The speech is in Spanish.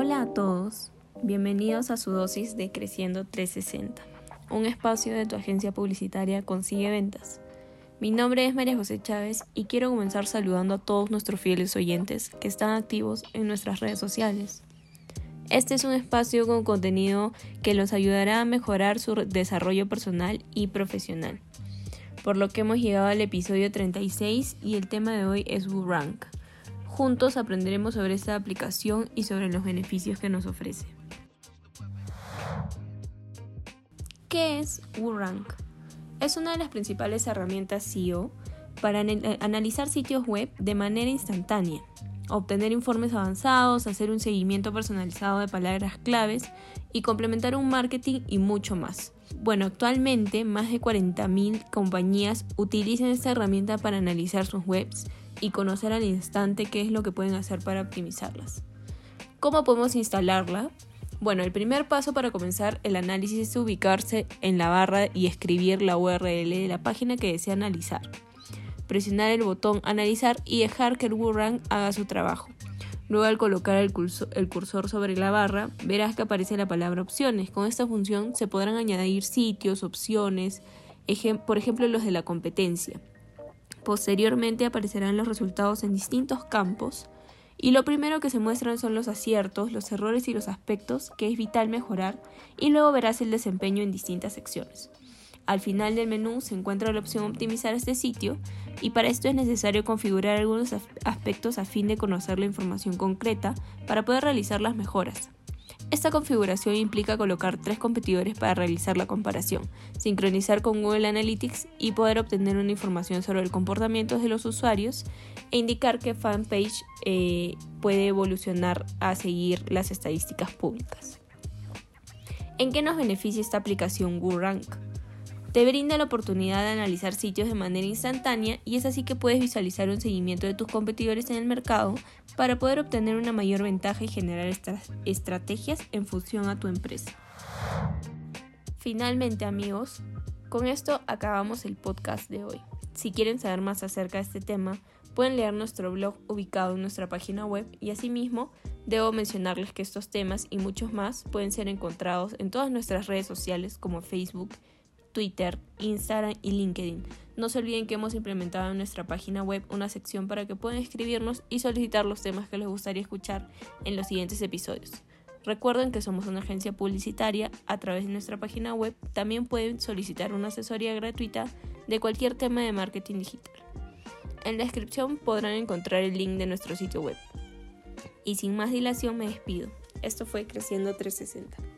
amigos, bienvenidos a su dosis de Creciendo 360, un espacio de tu agencia publicitaria Consigue Ventas. Mi nombre es María José Chávez y quiero comenzar saludando a todos nuestros fieles oyentes que están activos en nuestras redes sociales. Este es un espacio con contenido que los ayudará a mejorar su desarrollo personal y profesional. Por lo que hemos llegado al episodio 36 y el tema de hoy es WooRank. Juntos aprenderemos sobre esta aplicación y sobre los beneficios que nos ofrece. ¿Qué es WooRank? Es una de las principales herramientas SEO para analizar sitios web de manera instantánea, obtener informes avanzados, hacer un seguimiento personalizado de palabras claves y complementar un marketing y mucho más. Bueno, actualmente más de 40.000 compañías utilizan esta herramienta para analizar sus webs y conocer al instante qué es lo que pueden hacer para optimizarlas. ¿Cómo podemos instalarla? Bueno, el primer paso para comenzar el análisis es ubicarse en la barra y escribir la URL de la página que desea analizar. Presionar el botón Analizar y dejar que el WooRank haga su trabajo. Luego al colocar el cursor, sobre la barra, verás que aparece la palabra opciones. Con esta función se podrán añadir sitios, opciones, por ejemplo los de la competencia. Posteriormente aparecerán los resultados en distintos campos y lo primero que se muestran son los aciertos, los errores y los aspectos que es vital mejorar y luego verás el desempeño en distintas secciones. Al final del menú se encuentra la opción optimizar este sitio y para esto es necesario configurar algunos aspectos a fin de conocer la información concreta para poder realizar las mejoras. Esta configuración implica colocar tres competidores para realizar la comparación, sincronizar con Google Analytics y poder obtener una información sobre el comportamiento de los usuarios e indicar que fanpage eh, puede evolucionar a seguir las estadísticas públicas. ¿En qué nos beneficia esta aplicación WooRank? Te brinda la oportunidad de analizar sitios de manera instantánea y es así que puedes visualizar un seguimiento de tus competidores en el mercado para poder obtener una mayor ventaja y generar estas estrategias en función a tu empresa. Finalmente amigos, con esto acabamos el podcast de hoy. Si quieren saber más acerca de este tema, pueden leer nuestro blog ubicado en nuestra página web y asimismo debo mencionarles que estos temas y muchos más pueden ser encontrados en todas nuestras redes sociales como Facebook, Twitter, Instagram y LinkedIn. No se olviden que hemos implementado en nuestra página web una sección para que puedan escribirnos y solicitar los temas que les gustaría escuchar en los siguientes episodios. Recuerden que somos una agencia publicitaria. A través de nuestra página web también pueden solicitar una asesoría gratuita de cualquier tema de marketing digital. En la descripción podrán encontrar el link de nuestro sitio web. Y sin más dilación me despido. Esto fue Creciendo 360.